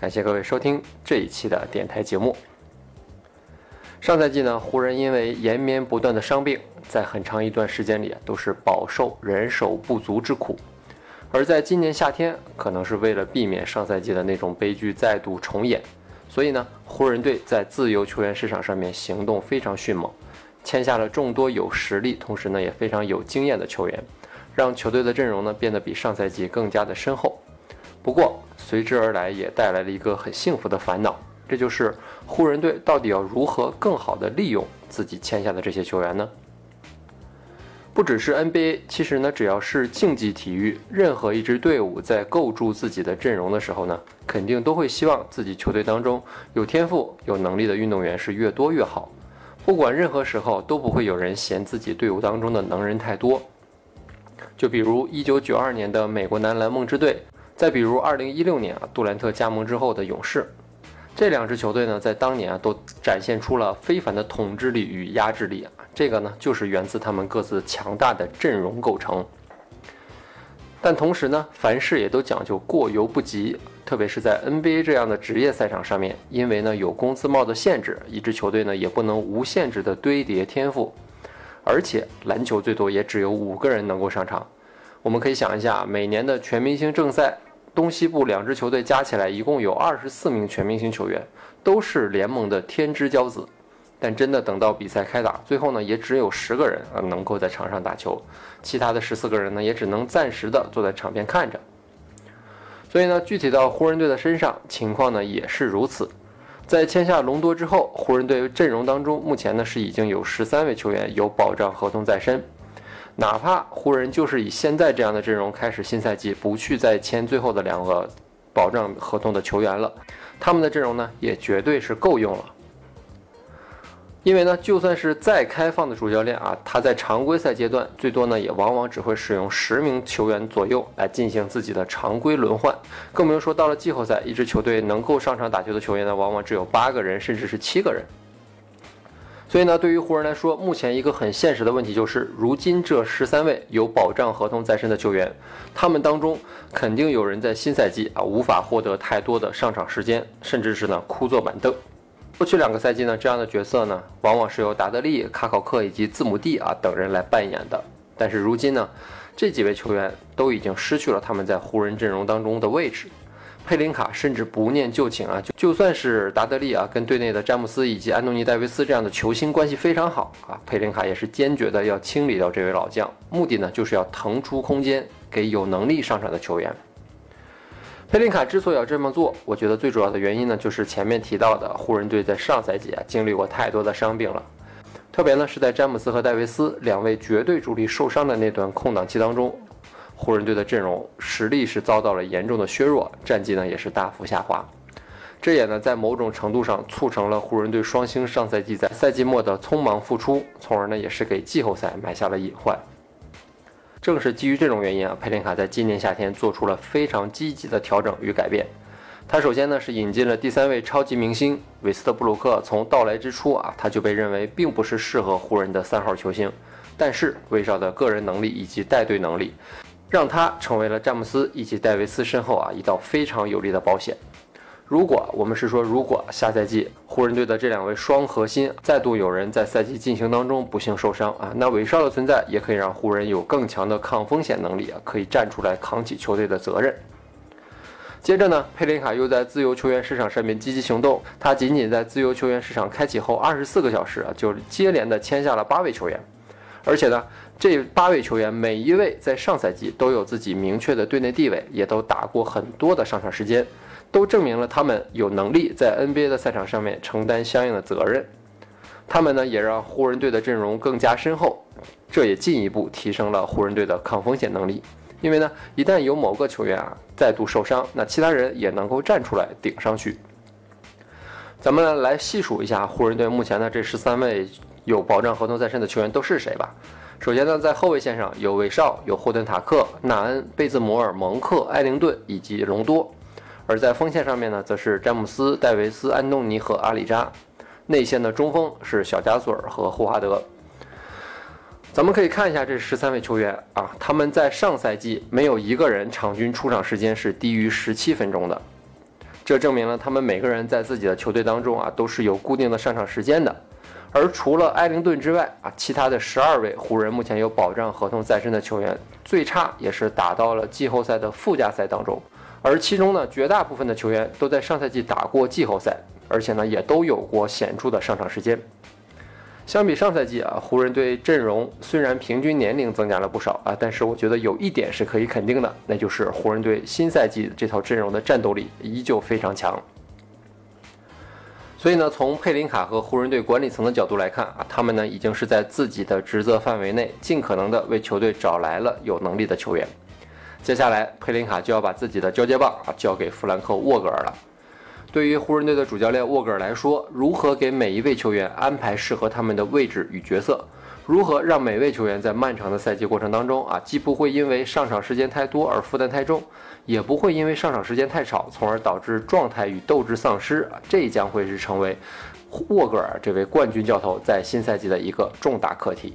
感谢各位收听这一期的电台节目。上赛季呢，湖人因为延绵不断的伤病，在很长一段时间里，都是饱受人手不足之苦。而在今年夏天，可能是为了避免上赛季的那种悲剧再度重演，所以呢，湖人队在自由球员市场上面行动非常迅猛，签下了众多有实力，同时呢也非常有经验的球员，让球队的阵容呢变得比上赛季更加的深厚。不过，随之而来也带来了一个很幸福的烦恼，这就是湖人队到底要如何更好的利用自己签下的这些球员呢？不只是 NBA，其实呢，只要是竞技体育，任何一支队伍在构筑自己的阵容的时候呢，肯定都会希望自己球队当中有天赋、有能力的运动员是越多越好。不管任何时候，都不会有人嫌自己队伍当中的能人太多。就比如1992年的美国男篮梦之队。再比如，二零一六年啊，杜兰特加盟之后的勇士，这两支球队呢，在当年啊，都展现出了非凡的统治力与压制力啊。这个呢，就是源自他们各自强大的阵容构成。但同时呢，凡事也都讲究过犹不及，特别是在 NBA 这样的职业赛场上面，因为呢有工资帽的限制，一支球队呢也不能无限制的堆叠天赋，而且篮球最多也只有五个人能够上场。我们可以想一下，每年的全明星正赛。东西部两支球队加起来一共有二十四名全明星球员，都是联盟的天之骄子。但真的等到比赛开打，最后呢，也只有十个人啊能够在场上打球，其他的十四个人呢，也只能暂时的坐在场边看着。所以呢，具体到湖人队的身上，情况呢也是如此。在签下隆多之后，湖人队阵容当中目前呢是已经有十三位球员有保障合同在身。哪怕湖人就是以现在这样的阵容开始新赛季，不去再签最后的两个保障合同的球员了，他们的阵容呢也绝对是够用了。因为呢，就算是再开放的主教练啊，他在常规赛阶段最多呢也往往只会使用十名球员左右来进行自己的常规轮换，更不用说到了季后赛，一支球队能够上场打球的球员呢，往往只有八个人，甚至是七个人。所以呢，对于湖人来说，目前一个很现实的问题就是，如今这十三位有保障合同在身的球员，他们当中肯定有人在新赛季啊无法获得太多的上场时间，甚至是呢枯坐板凳。过去两个赛季呢，这样的角色呢，往往是由达德利、卡考克以及字母弟啊等人来扮演的。但是如今呢，这几位球员都已经失去了他们在湖人阵容当中的位置。佩林卡甚至不念旧情啊，就就算是达德利啊，跟队内的詹姆斯以及安东尼戴维斯这样的球星关系非常好啊，佩林卡也是坚决的要清理掉这位老将，目的呢就是要腾出空间给有能力上场的球员。佩林卡之所以要这么做，我觉得最主要的原因呢，就是前面提到的湖人队在上赛季啊经历过太多的伤病了，特别呢是在詹姆斯和戴维斯两位绝对主力受伤的那段空档期当中。湖人队的阵容实力是遭到了严重的削弱，战绩呢也是大幅下滑。这也呢在某种程度上促成了湖人队双星上赛季在赛季末的匆忙复出，从而呢也是给季后赛埋下了隐患。正是基于这种原因啊，佩林卡在今年夏天做出了非常积极的调整与改变。他首先呢是引进了第三位超级明星韦斯特布鲁克，从到来之初啊他就被认为并不是适合湖人的三号球星，但是威少的个人能力以及带队能力。让他成为了詹姆斯以及戴维斯身后啊一道非常有力的保险。如果我们是说，如果下赛季湖人队的这两位双核心再度有人在赛季进行当中不幸受伤啊，那韦少的存在也可以让湖人有更强的抗风险能力啊，可以站出来扛起球队的责任。接着呢，佩林卡又在自由球员市场上面积极行动，他仅仅在自由球员市场开启后二十四个小时啊，就接连的签下了八位球员，而且呢。这八位球员每一位在上赛季都有自己明确的队内地位，也都打过很多的上场时间，都证明了他们有能力在 NBA 的赛场上面承担相应的责任。他们呢也让湖人队的阵容更加深厚，这也进一步提升了湖人队的抗风险能力。因为呢，一旦有某个球员啊再度受伤，那其他人也能够站出来顶上去。咱们来细数一下湖人队目前的这十三位有保障合同在身的球员都是谁吧。首先呢，在后卫线上有韦少、有霍顿塔克、纳恩、贝兹摩尔、蒙克、埃灵顿以及隆多；而在锋线上面呢，则是詹姆斯、戴维斯、安东尼和阿里扎。内线的中锋是小加索尔和霍华德。咱们可以看一下这十三位球员啊，他们在上赛季没有一个人场均出场时间是低于十七分钟的。这证明了他们每个人在自己的球队当中啊都是有固定的上场时间的，而除了埃灵顿之外啊，其他的十二位湖人目前有保障合同在身的球员，最差也是打到了季后赛的附加赛当中，而其中呢绝大部分的球员都在上赛季打过季后赛，而且呢也都有过显著的上场时间。相比上赛季啊，湖人队阵容虽然平均年龄增加了不少啊，但是我觉得有一点是可以肯定的，那就是湖人队新赛季这套阵容的战斗力依旧非常强。所以呢，从佩林卡和湖人队管理层的角度来看啊，他们呢已经是在自己的职责范围内，尽可能的为球队找来了有能力的球员。接下来，佩林卡就要把自己的交接棒啊交给弗兰克沃格尔了。对于湖人队的主教练沃格尔来说，如何给每一位球员安排适合他们的位置与角色，如何让每位球员在漫长的赛季过程当中啊，既不会因为上场时间太多而负担太重，也不会因为上场时间太少，从而导致状态与斗志丧失啊，这将会是成为沃格尔这位冠军教头在新赛季的一个重大课题。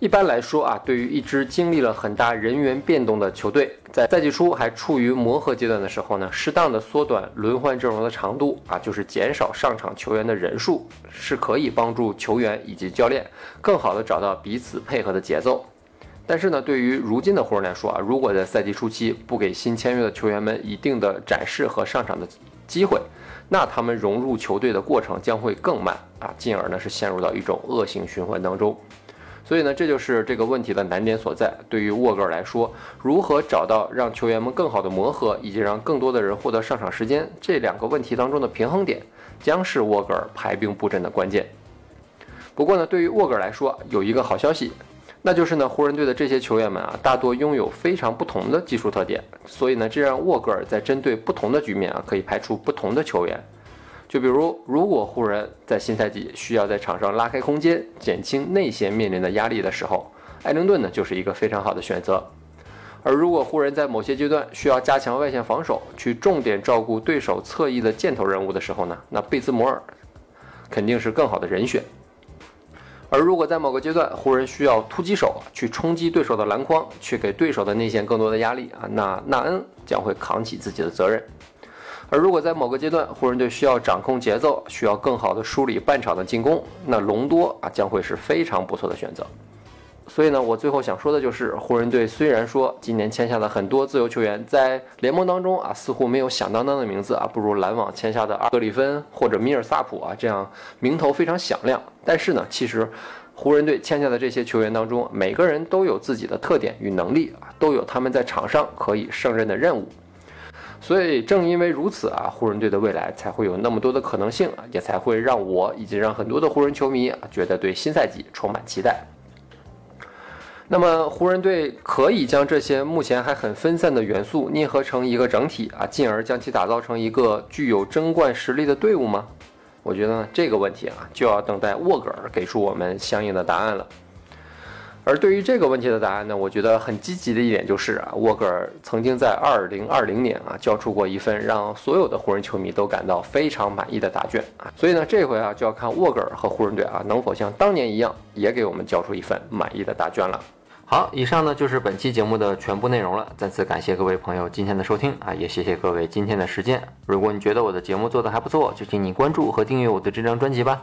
一般来说啊，对于一支经历了很大人员变动的球队，在赛季初还处于磨合阶段的时候呢，适当的缩短轮换阵容的长度啊，就是减少上场球员的人数，是可以帮助球员以及教练更好的找到彼此配合的节奏。但是呢，对于如今的湖人来说啊，如果在赛季初期不给新签约的球员们一定的展示和上场的机会，那他们融入球队的过程将会更慢啊，进而呢是陷入到一种恶性循环当中。所以呢，这就是这个问题的难点所在。对于沃格尔来说，如何找到让球员们更好的磨合，以及让更多的人获得上场时间，这两个问题当中的平衡点，将是沃格尔排兵布阵的关键。不过呢，对于沃格尔来说，有一个好消息，那就是呢，湖人队的这些球员们啊，大多拥有非常不同的技术特点，所以呢，这让沃格尔在针对不同的局面啊，可以排出不同的球员。就比如，如果湖人在新赛季需要在场上拉开空间，减轻内线面临的压力的时候，艾灵顿呢就是一个非常好的选择。而如果湖人在某些阶段需要加强外线防守，去重点照顾对手侧翼的箭头人物的时候呢，那贝兹摩尔肯定是更好的人选。而如果在某个阶段湖人需要突击手去冲击对手的篮筐，去给对手的内线更多的压力啊，那纳恩将会扛起自己的责任。而如果在某个阶段，湖人队需要掌控节奏，需要更好的梳理半场的进攻，那隆多啊将会是非常不错的选择。所以呢，我最后想说的就是，湖人队虽然说今年签下的很多自由球员在联盟当中啊似乎没有响当当的名字啊，不如篮网签下的阿格里芬或者米尔萨普啊这样名头非常响亮，但是呢，其实湖人队签下的这些球员当中，每个人都有自己的特点与能力啊，都有他们在场上可以胜任的任务。所以正因为如此啊，湖人队的未来才会有那么多的可能性啊，也才会让我以及让很多的湖人球迷觉得对新赛季充满期待。那么湖人队可以将这些目前还很分散的元素捏合成一个整体啊，进而将其打造成一个具有争冠实力的队伍吗？我觉得这个问题啊，就要等待沃格尔给出我们相应的答案了。而对于这个问题的答案呢，我觉得很积极的一点就是啊，沃格尔曾经在二零二零年啊交出过一份让所有的湖人球迷都感到非常满意的答卷啊，所以呢，这回啊就要看沃格尔和湖人队啊能否像当年一样，也给我们交出一份满意的答卷了。好，以上呢就是本期节目的全部内容了。再次感谢各位朋友今天的收听啊，也谢谢各位今天的时间。如果你觉得我的节目做得还不错，就请你关注和订阅我的这张专辑吧。